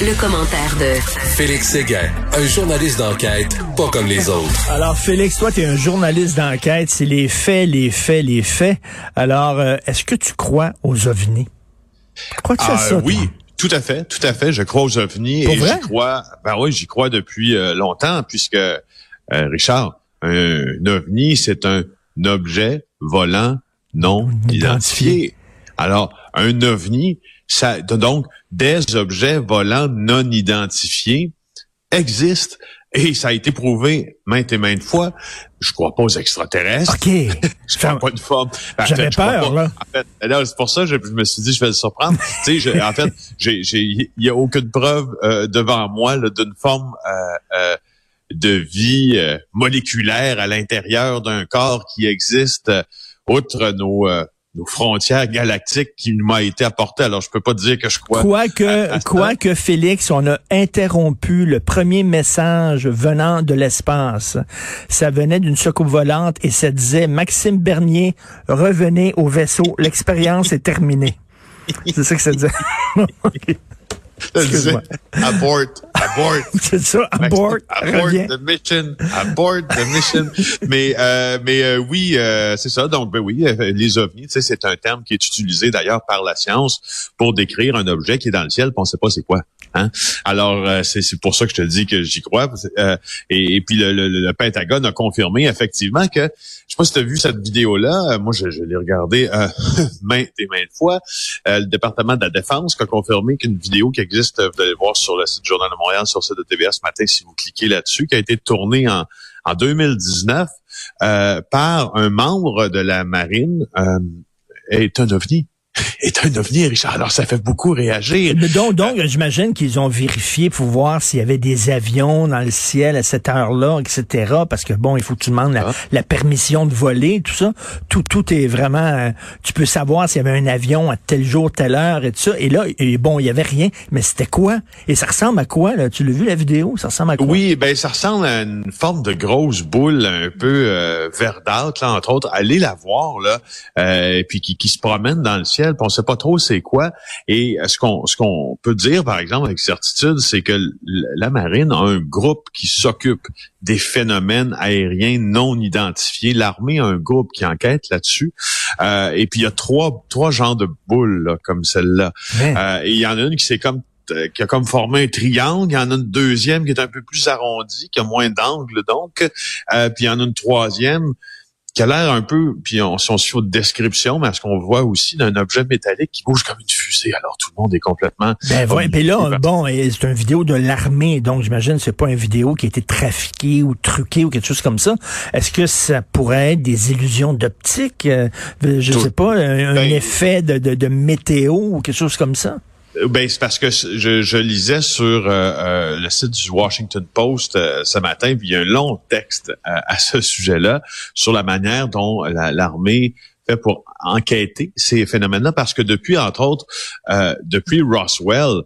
Le, commentaire de Félix Séguin, un journaliste d'enquête pas comme les autres. Alors Félix, toi tu es un journaliste d'enquête, c'est les faits, les faits, les faits. Alors euh, est-ce que tu crois aux ovnis? Crois-tu à ça Oui. Tout à fait, tout à fait. Je crois aux ovnis et j'y crois. Ben oui, j'y crois depuis euh, longtemps, puisque euh, Richard, un, ovni, c'est un objet volant non identifié. Alors, un ovni, ça donc des objets volants non identifiés existent et ça a été prouvé maintes et maintes fois. Je crois pas aux extraterrestres. OK. je crois pas une forme. Ben, J'avais peur, là. En fait, c'est pour ça je, je, me suis dit, je vais le surprendre. tu sais, en fait, il y a aucune preuve euh, devant moi d'une forme euh, euh, de vie moléculaire à l'intérieur d'un corps qui existe outre nos nos frontières galactiques qui m'a été apportée. Alors, je peux pas dire que je crois. Quoique, quoi que Félix, on a interrompu le premier message venant de l'espace. Ça venait d'une soucoupe volante et ça disait Maxime Bernier, revenez au vaisseau. L'expérience est terminée. C'est ça que ça disait. abort, abort. C'est ça, abort. Abort the mission, abort the mission. mais euh, mais euh, oui, euh, c'est ça. Donc ben oui, les ovnis, c'est un terme qui est utilisé d'ailleurs par la science pour décrire un objet qui est dans le ciel, puis on sait pas c'est quoi. Hein? Alors c'est pour ça que je te dis que j'y crois. Et, et, puis le, le, le, Pentagone a confirmé effectivement que je sais pas si tu as vu cette vidéo là. Moi je, je l'ai regardée maintes et maintes fois. le département de la défense a confirmé qu'une vidéo qui existe, vous allez voir sur le site du Journal de Sur site de TVA ce matin, si vous cliquez là-dessus, qui a été tourné en, en 2019 euh, par un membre de la marine, euh, est un ovni est un ovni, Richard. Alors, ça fait beaucoup réagir. donc, donc j'imagine qu'ils ont vérifié pour voir s'il y avait des avions dans le ciel à cette heure-là, etc. Parce que, bon, il faut que tu demandes la, ah. permission de voler, tout ça. Tout, tout est vraiment... Euh, tu peux savoir s'il y avait un avion à tel jour, telle heure et tout ça. Et là, et bon, il y avait rien. Mais c'était quoi? Et ça ressemble à quoi, là? Tu l'as vu, la vidéo? Ça ressemble à quoi? Oui, ben ça ressemble à une forme de grosse boule un peu euh, verdâtre, là, entre autres. Allez la voir, là, euh, puis qui, qui se promène dans le ciel on sait pas trop c'est quoi. Et ce qu'on ce qu'on peut dire, par exemple, avec certitude, c'est que la marine a un groupe qui s'occupe des phénomènes aériens non identifiés. L'armée a un groupe qui enquête là-dessus. Euh, et puis il y a trois trois genres de boules comme celle-là. Euh, et il y en a une qui c'est comme euh, qui a comme formé un triangle. Il y en a une deuxième qui est un peu plus arrondie, qui a moins d'angles donc. Euh, puis il y en a une troisième qui a l'air un peu, puis on, si on suit votre description, mais ce qu'on voit aussi d'un objet métallique qui bouge comme une fusée. Alors tout le monde est complètement. Ben ouais, puis là, bon, c'est une vidéo de l'armée, donc j'imagine c'est pas une vidéo qui a été trafiquée ou truquée ou quelque chose comme ça. Est-ce que ça pourrait être des illusions d'optique, euh, je sais pas, un, ben, effet de, de, de météo ou quelque chose comme ça? Euh, ben, c'est parce que je, je lisais sur euh, euh, le site du Washington Post ce matin, puis il y a un long texte à ce sujet-là sur la manière dont l'armée fait pour enquêter ces phénomènes-là, parce que depuis, entre autres, depuis Roswell,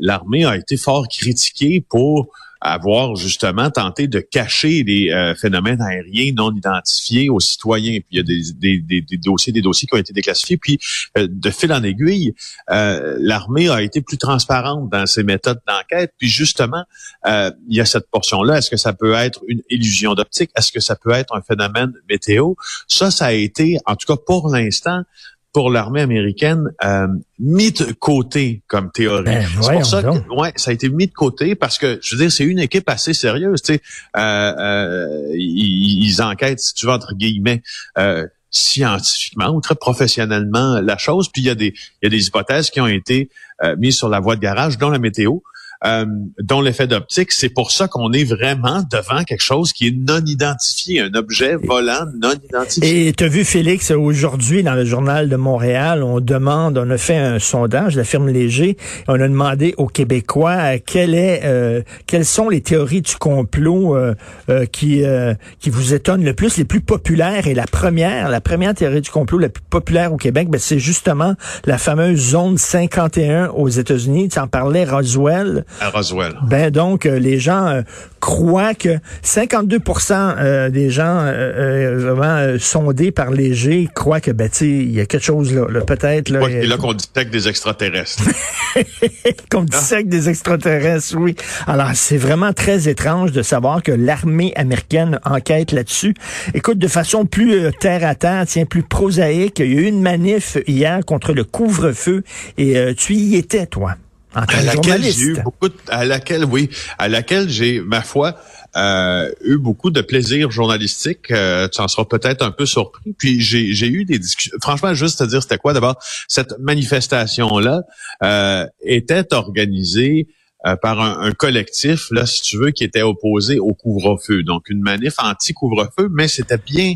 l'armée a été fort critiquée pour avoir justement tenté de cacher les euh, phénomènes aériens non identifiés aux citoyens. Puis il y a des, des, des, dossiers, des dossiers qui ont été déclassifiés. Puis euh, de fil en aiguille, euh, l'armée a été plus transparente dans ses méthodes d'enquête. Puis justement, il y a cette portion-là. Est-ce que ça peut être une illusion d'optique? Est-ce que ça peut être un phénomène météo? Ça, ça a été, en tout cas pour l'instant, pour l'armée américaine euh, mis de côté comme théorie. Ben, c'est pour ça que ouais, ça a été mis de côté parce que je veux dire c'est une équipe assez sérieuse, tu sais. Euh, euh, ils, enquêtent si tu veux entre guillemets euh, scientifiquement ou très professionnellement la chose. Puis il y a des il y a des hypothèses qui ont été mises sur la voie de garage, dont la météo. Euh, dont l'effet d'optique. C'est pour ça qu'on est vraiment devant quelque chose qui est non identifié, un objet volant non identifié. Et tu as vu, Félix, aujourd'hui, dans le journal de Montréal, on demande, on a fait un sondage, la firme Léger, on a demandé aux Québécois euh, quelle est, euh, quelles sont les théories du complot euh, qui, qui vous étonnent le plus, les plus populaires. Et la première, la première théorie du complot la plus populaire au Québec, ben, c'est justement la fameuse zone 51 aux États-Unis. Tu en parlais, Roswell. À Roswell. Ben donc, les gens croient que 52% des gens vraiment sondés par Léger croient que, ben, tu il y a quelque chose là, peut-être. Là, et là qu'on détecte des extraterrestres. qu'on dissèque des extraterrestres, oui. Alors, c'est vraiment très étrange de savoir que l'armée américaine enquête là-dessus. Écoute, de façon plus euh, terre à terre, tiens, plus prosaïque, il y a eu une manif hier contre le couvre-feu et euh, tu y étais, toi? En tant à laquelle j'ai eu beaucoup de, à laquelle oui à laquelle j'ai ma foi euh, eu beaucoup de plaisir journalistique. Euh, tu en seras peut-être un peu surpris. Puis j'ai, j'ai eu des discussions. Franchement, juste te dire, c'était quoi d'abord cette manifestation-là euh, était organisée euh, par un, un, collectif, là, si tu veux, qui était opposé au couvre-feu. Donc, une manif anti-couvre-feu, mais c'était bien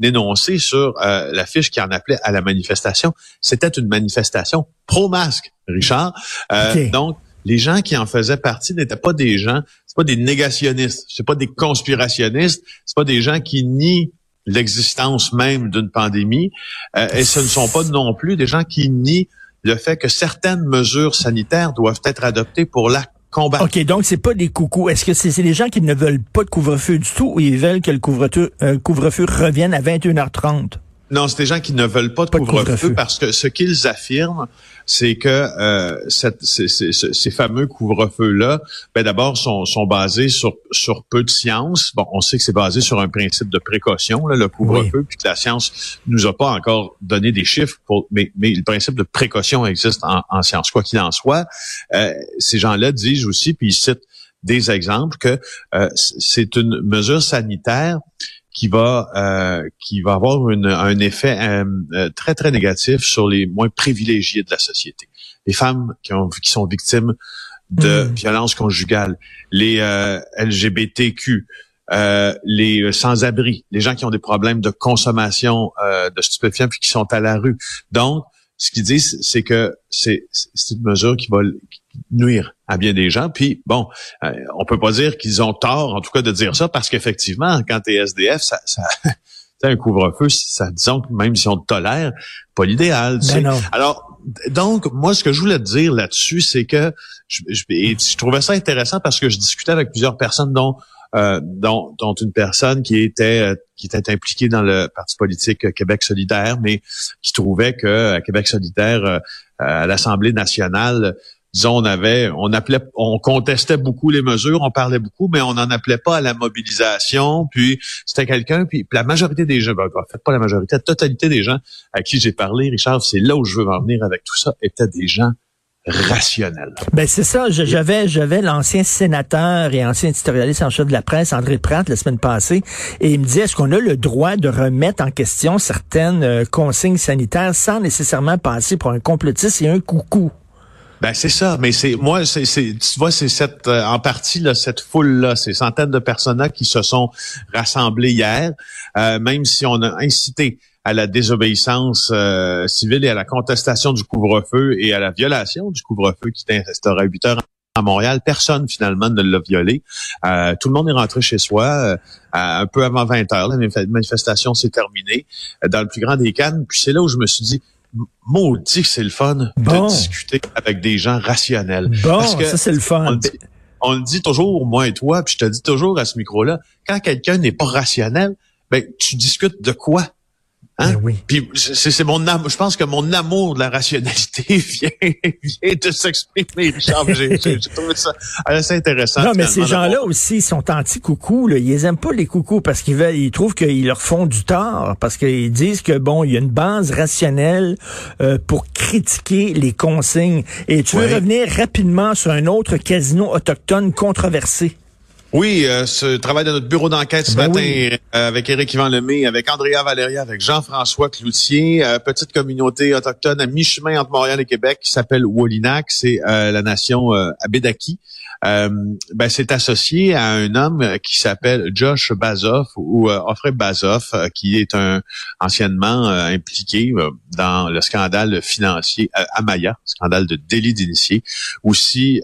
dénoncé sur euh, la fiche qui en appelait à la manifestation. C'était une manifestation pro-masque, Richard. Euh, donc, les gens qui en faisaient partie n'étaient pas des gens, c'est pas des négationnistes, c'est pas des conspirationnistes, c'est pas des gens qui nient l'existence même d'une pandémie, euh, et ce ne sont pas non plus des gens qui nient le fait que certaines mesures sanitaires doivent être adoptées pour la combattre. OK, donc c'est pas des coucous. Est-ce que c'est des gens qui ne veulent pas de couvre-feu du tout ou ils veulent que le couvre-feu euh, couvre-feu revienne à 21h30? Non, c'est des gens qui ne veulent pas de couvre-feu parce que ce qu'ils affirment, c'est que euh, cette, ces, ces, ces, fameux couvre-feux-là, ben d'abord, sont, sont basés sur, sur peu de science. Bon, on sait que c'est basé sur un principe de précaution, là, le couvre-feu, puis que la science nous a pas encore donné des chiffres, pour, mais, mais le principe de précaution existe en, en science. Quoi qu'il en soit, euh, ces gens-là disent aussi, puis ils citent des exemples, que euh, c'est une mesure sanitaire qui va euh, qui va avoir une, un effet euh, euh, très très négatif sur les moins privilégiés de la société. Les femmes qui, ont, qui sont victimes de mm. violences conjugales, les LGBTQ, les sans-abri, les gens qui ont des problèmes de consommation de stupéfiants puis qui sont à la rue. Donc, ce qu'ils disent, c'est que c'est une mesure qui va nuire à bien des gens. Puis bon, euh, on peut pas dire qu'ils ont tort, en tout cas, de dire ça, parce qu'effectivement, quand t'es SDF, ça, ça un couvre-feu, ça, disons que même si on te tolère, pas l'idéal. Ben Alors, donc, moi, ce que je voulais te dire là-dessus, c'est que je, je, je, trouvais ça intéressant parce que je discutais avec plusieurs personnes, dont euh, dont, dont, une personne qui était euh, qui était impliquée dans le parti politique Québec solidaire, mais qui trouvait que à Québec solidaire, euh, à l'Assemblée nationale, disons, on avait, on appelait, on contestait beaucoup les mesures, on parlait beaucoup, mais on n'en appelait pas à la mobilisation. Puis c'était quelqu'un, puis la majorité des gens, ben, en fait pas la majorité, la totalité des gens à qui j'ai parlé, Richard, c'est là où je veux en venir avec tout ça, étaient des gens rationnel. Ben c'est ça. J'avais j'avais l'ancien sénateur et ancien éditorialiste en chef de la presse André Pratt la semaine passée et il me dit est-ce qu'on a le droit de remettre en question certaines euh, consignes sanitaires sans nécessairement passer pour un complotiste et un coucou? Ben c'est ça, mais c'est moi, c'est tu vois, c'est cette euh, en partie là, cette foule là, ces centaines de personnes qui se sont rassemblées hier, euh, même si on a incité à la désobéissance euh, civile et à la contestation du couvre-feu et à la violation du couvre-feu qui instauré à 8 heures à Montréal. Personne, finalement, ne l'a violé. Euh, tout le monde est rentré chez soi euh, un peu avant 20 heures. La manifestation s'est terminée dans le plus grand des cannes. Puis c'est là où je me suis dit, maudit que c'est le fun de discuter avec des gens rationnels. Bon, Parce que ça c'est le fun. On, le dit toujours, moi et toi, puis je te dis toujours à ce micro-là, quand quelqu'un n'est pas rationnel, ben tu discutes de quoi? Hein? Ben oui. Puis c'est mon je pense que mon amour de la rationalité vient, vient de s'exprimer, Richard. J'ai trouvé ça assez intéressant. Non, mais ces gens-là aussi sont anti-coucou. Ils aiment pas les coucous parce qu'ils veulent, ils trouvent qu'ils leur font du tort parce qu'ils disent que bon, il y a une base rationnelle euh, pour critiquer les consignes. Et tu veux revenir rapidement sur un autre casino autochtone controversé? Oui, euh, ce travail de notre bureau d'enquête ce Ben matin oui. euh, avec Éric Yvan Lemay, avec Andrea Valéria, avec Jean-François Cloutier, euh, petite communauté autochtone à mi-chemin entre Montréal et Québec qui s'appelle Wolinac, c'est euh, la nation euh, Abédaki. Euh, ben, c'est associé à un homme qui s'appelle Josh Bazoff ou euh, Bazoff, euh, qui est un anciennement euh, impliqué euh, dans le scandale financier Amaya, scandale de délit d'initié. Aussi,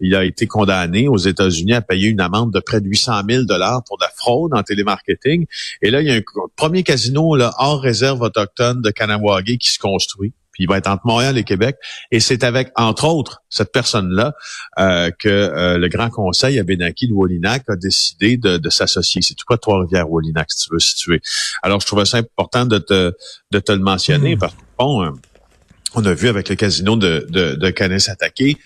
il a été condamné aux États-Unis à payer une amende de près de 800 000 dollars pour de la fraude en télémarketing. Et là, il y a un premier casino là, hors réserve autochtone de Kanawagé qui se construit. Puis il va être entre Montréal et Québec. Et c'est avec, entre autres, cette personne-là euh, que euh, le Grand Conseil à Benaki de Wallinac a décidé de, de s'associer. C'est tout près de Trois-Rivières-Wallinac, si tu veux situer. Alors, je trouvais ça important de te, de te le mentionner parce que, bon, euh, on a vu avec le casino de, de, de Canis attaqué,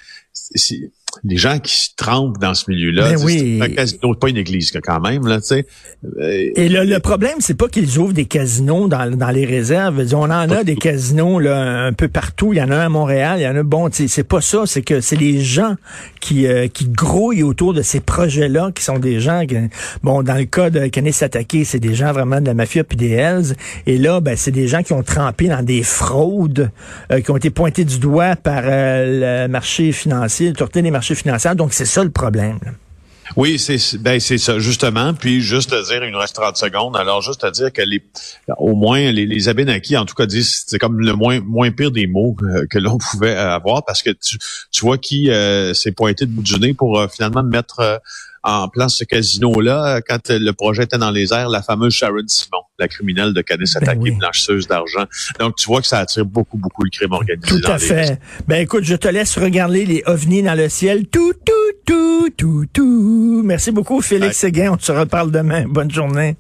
les gens qui se trempent dans ce milieu-là, Ben oui. c'est un casino, pas une église quand même, là, tu sais. Euh, Et le, le problème, c'est pas qu'ils ouvrent des casinos dans, dans les réserves. On en a des casinos là, un peu partout. Il y en a un à Montréal, il y en a bon. C'est pas ça. C'est que c'est les gens qui euh, qui grouillent autour de ces projets-là, qui sont des gens. qui- bon, dans le cas de Canis Attaqué, c'est des gens vraiment de la mafia puis des Hells. Et là, ben, c'est des gens qui ont trempé dans des fraudes, euh, qui ont été pointés du doigt par euh, le marché financier, l'autorité des marchés Donc c'est ça le problème. Oui, c'est ben c'est ça justement. Puis juste te dire, il nous reste 30 secondes. Alors juste te dire que les, au moins les, les Abénakis, en tout cas, disent c'est comme le moins moins pire des mots euh, que l'on pouvait avoir parce que tu, tu vois qui euh, s'est pointé de bout du nez pour euh, finalement mettre euh, en place ce casino-là quand le projet était dans les airs, la fameuse Sharon Simon, la criminelle de Canis Ben attaquée, oui. blanchisseuse d'argent. Donc tu vois que ça attire beaucoup beaucoup le crime organisé. Tout à fait. Ben écoute, je te laisse regarder les ovnis dans le ciel. Tout, tout, tout, tout, tout. Merci beaucoup, Félix Séguin. On se reparle demain. Bonne journée.